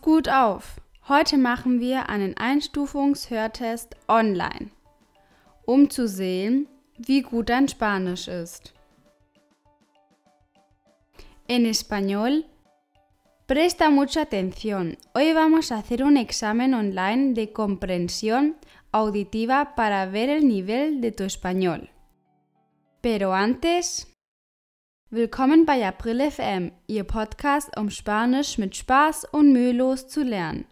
gut auf! Heute machen wir einen Einstufungshörtest online, um zu sehen, wie gut dein Spanisch ist. En español, presta mucha atención. Hoy vamos a hacer un examen online de comprensión auditiva para ver el nivel de tu español. Pero antes, willkommen bei April FM, Ihr Podcast, um Spanisch mit Spaß und mühelos zu lernen.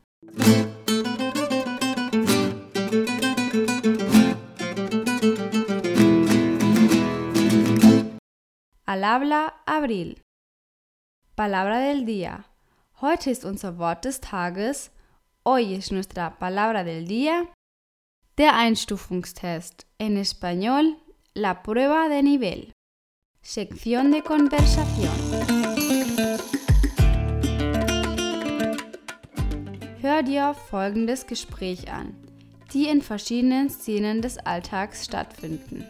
Al habla Abril. Palabra del día. Heute ist unser Wort des Tages. Hoy es nuestra palabra del día. Der Einstufungstest. En español, la prueba de nivel. Sección de conversación. Hör dir folgendes Gespräch an, die in verschiedenen Szenen des Alltags stattfinden.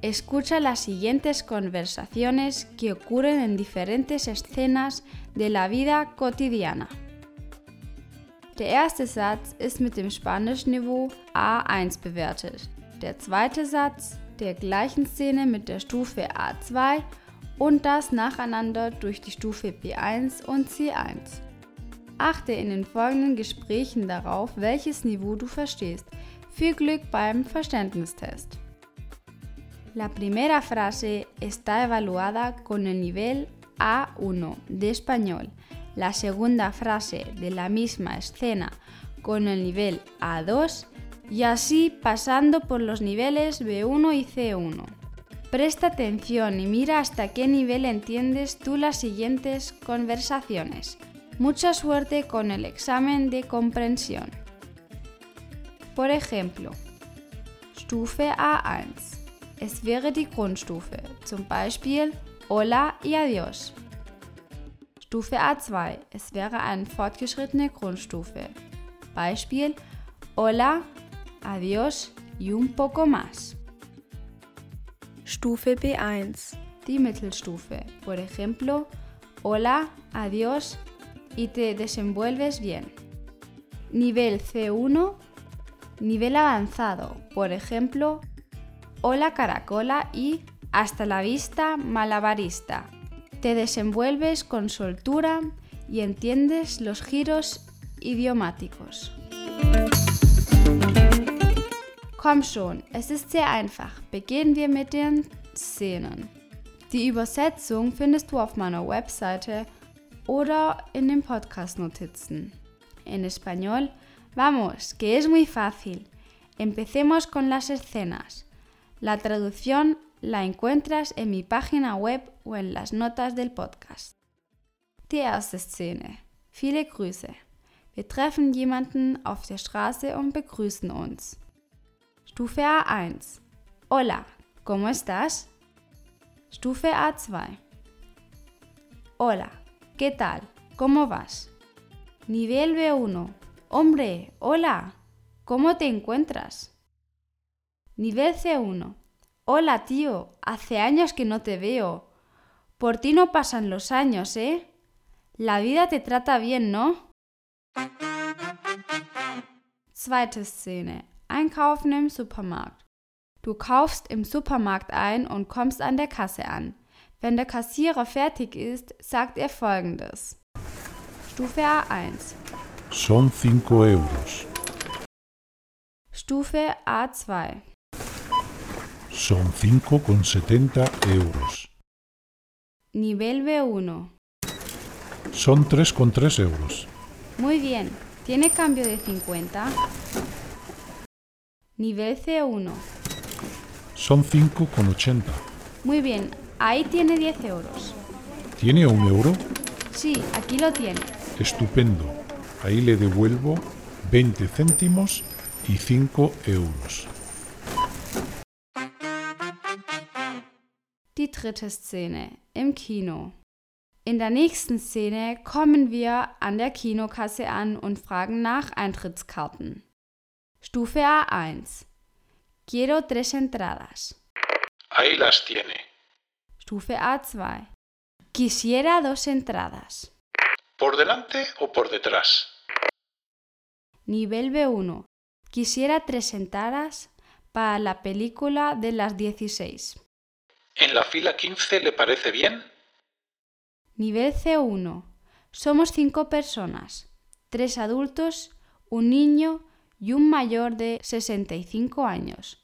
Escucha las siguientes conversaciones que ocurren en diferentes escenas de la vida cotidiana. Der erste Satz ist mit dem Spanischniveau A1 bewertet. Der zweite Satz der gleichen Szene mit der Stufe A2 und das nacheinander durch die Stufe B1 und C1. Achte in den folgenden Gesprächen darauf, welches Niveau du verstehst. Viel Glück beim Verständnistest. La primera frase está evaluada con el nivel A1 de español. La segunda frase de la misma escena con el nivel A2 y así pasando por los niveles B1 y C1. Presta atención y mira hasta qué nivel entiendes tú las siguientes conversaciones. Mucha suerte con el examen de comprensión. Por ejemplo, Stufe A1. Es wäre die Grundstufe, zum Beispiel Hola y Adiós. Stufe A2, es wäre eine fortgeschrittene Grundstufe. Beispiel Hola, Adiós y un poco más. Stufe B1, Die Mittelstufe, por ejemplo Hola, Adiós y te desenvuelves bien. Nivel C1, nivel avanzado, por ejemplo Hola Caracola y Hasta la vista malabarista. Te desenvuelves con soltura y entiendes los giros idiomáticos. Komm schon, es ist sehr einfach. Beginnen wir mit den Szenen. Die Übersetzung findest du auf meiner Webseite oder in den Podcast-Notizen. En español, vamos, que es muy fácil. Empecemos con las escenas. La traducción la encuentras en mi página web o en las notas del podcast. Die erste Szene. Viele Grüße. Wir treffen jemanden auf der Straße und begrüßen uns. Stufe A1. Hola, ¿cómo estás? Stufe A2. Hola, ¿qué tal? ¿Cómo vas? Nivel B1. Hombre, hola, ¿cómo te encuentras? Nivel C1. Hola, tío, hace años que no te veo. Por ti no pasan los años, ¿eh? La vida te trata bien, ¿no? Zweite Szene. Einkaufen im Supermarkt. Du kaufst im Supermarkt ein und kommst an der Kasse an. Wenn der Kassierer fertig ist, sagt er folgendes. Stufe A1. Son 5 euros. Stufe A2. Son 5,70 euros. Nivel B1. Son 3,3 euros. Muy bien. ¿Tiene cambio de 50? Nivel C1. Son 5,80. Muy bien. Ahí tiene 10 euros. ¿Tiene un euro? Sí, aquí lo tiene. Estupendo. Ahí le devuelvo 20 céntimos y 5 euros. Die dritte Szene im Kino. In der nächsten Szene kommen wir an der Kinokasse an und fragen nach Eintrittskarten. Stufe A1. Quiero tres entradas. Ahí las tiene. Stufe A2. Quisiera dos entradas. ¿Por delante o por detrás? Nivel B1. Quisiera tres entradas para la película de las 16. ¿En la fila 15 le parece bien? Nivel C1. Somos cinco personas, tres adultos, un niño y un mayor de 65 años.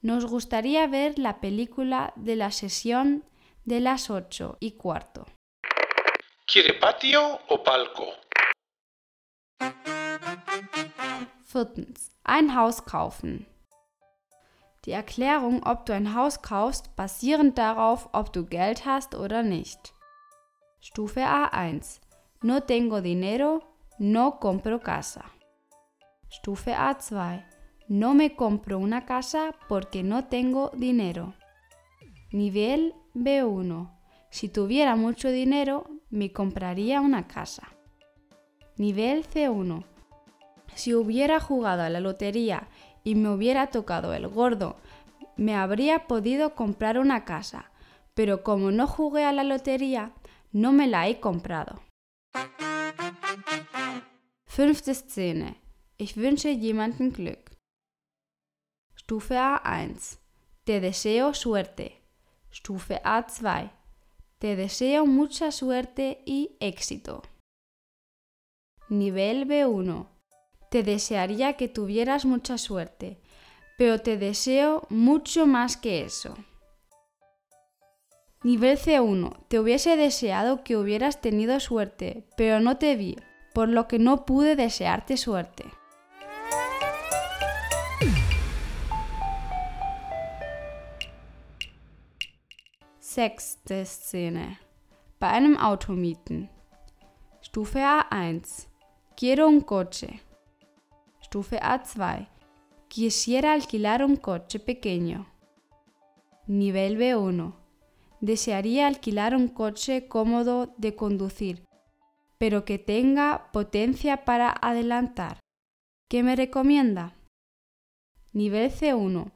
Nos gustaría ver la película de la sesión de las 8 y cuarto. ¿Quiere patio o palco? Viertens. Ein Haus kaufen. Die Erklärung, ob du ein Haus kaufst, basierend darauf, ob du Geld hast oder nicht. Stufe A1. No tengo dinero, no compro casa. Stufe A2. No me compro una casa porque no tengo dinero. Nivel B1. Si tuviera mucho dinero, me compraría una casa. Nivel C1. Si hubiera jugado a la lotería y me hubiera tocado el gordo, me habría podido comprar una casa, pero como no jugué a la lotería, no me la he comprado. Fünfte Szene. Ich wünsche jemanden Glück. Stufe A1. Te deseo suerte. Stufe A2. Te deseo mucha suerte y éxito. Nivel B1. Te desearía que tuvieras mucha suerte, pero te deseo mucho más que eso. Nivel C1. Te hubiese deseado que hubieras tenido suerte, pero no te vi, por lo que no pude desearte suerte. Sechste Szene. Bei einem Automieten. Stufe A1. Quiero un coche. Stufe A2. Quisiera alquilar un coche pequeño. Nivel B1. Desearía alquilar un coche cómodo de conducir, pero que tenga potencia para adelantar. ¿Qué me recomienda? Nivel C1.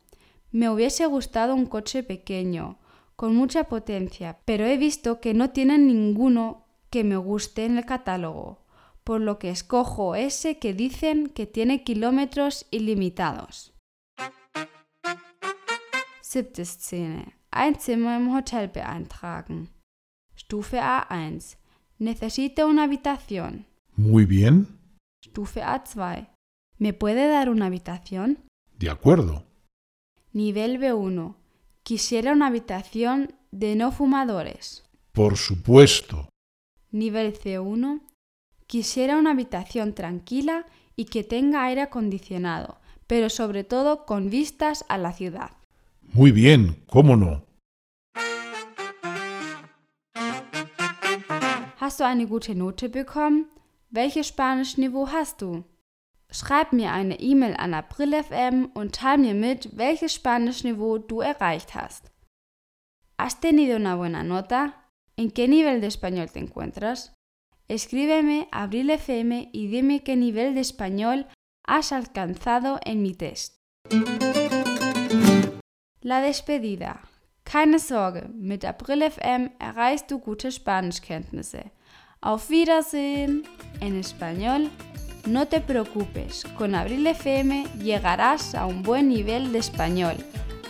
Me hubiese gustado un coche pequeño, con mucha potencia, pero he visto que no tienen ninguno que me guste en el catálogo, por lo que escojo ese que dicen que tiene kilómetros ilimitados. Siebte Szene. Ein Zimmer im Hotel beantragen. Stufe A1. Necesito una habitación. Muy bien. Stufe A2. ¿Me puede dar una habitación? De acuerdo. Nivel B1. Quisiera una habitación de no fumadores. Por supuesto. Nivel C1. Quisiera una habitación tranquila y que tenga aire acondicionado, pero sobre todo con vistas a la ciudad. Muy bien, ¿cómo no? Hast du eine gute Note bekommen? Welches Spanischniveau hast du? Schreib mir eine E-Mail an AprilFM und teil mir mit, welches Spanischniveau du erreicht hast. ¿Has tenido una buena nota? ¿En qué nivel de español te encuentras? Escríbeme a AbrilFM y dime qué nivel de español has alcanzado en mi test. La despedida. Keine Sorge, mit AprilFM erreichst du gute Spanischkenntnisse. Auf Wiedersehen. En español, no te preocupes, con Abril FM llegarás a un buen nivel de español.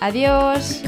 Adiós.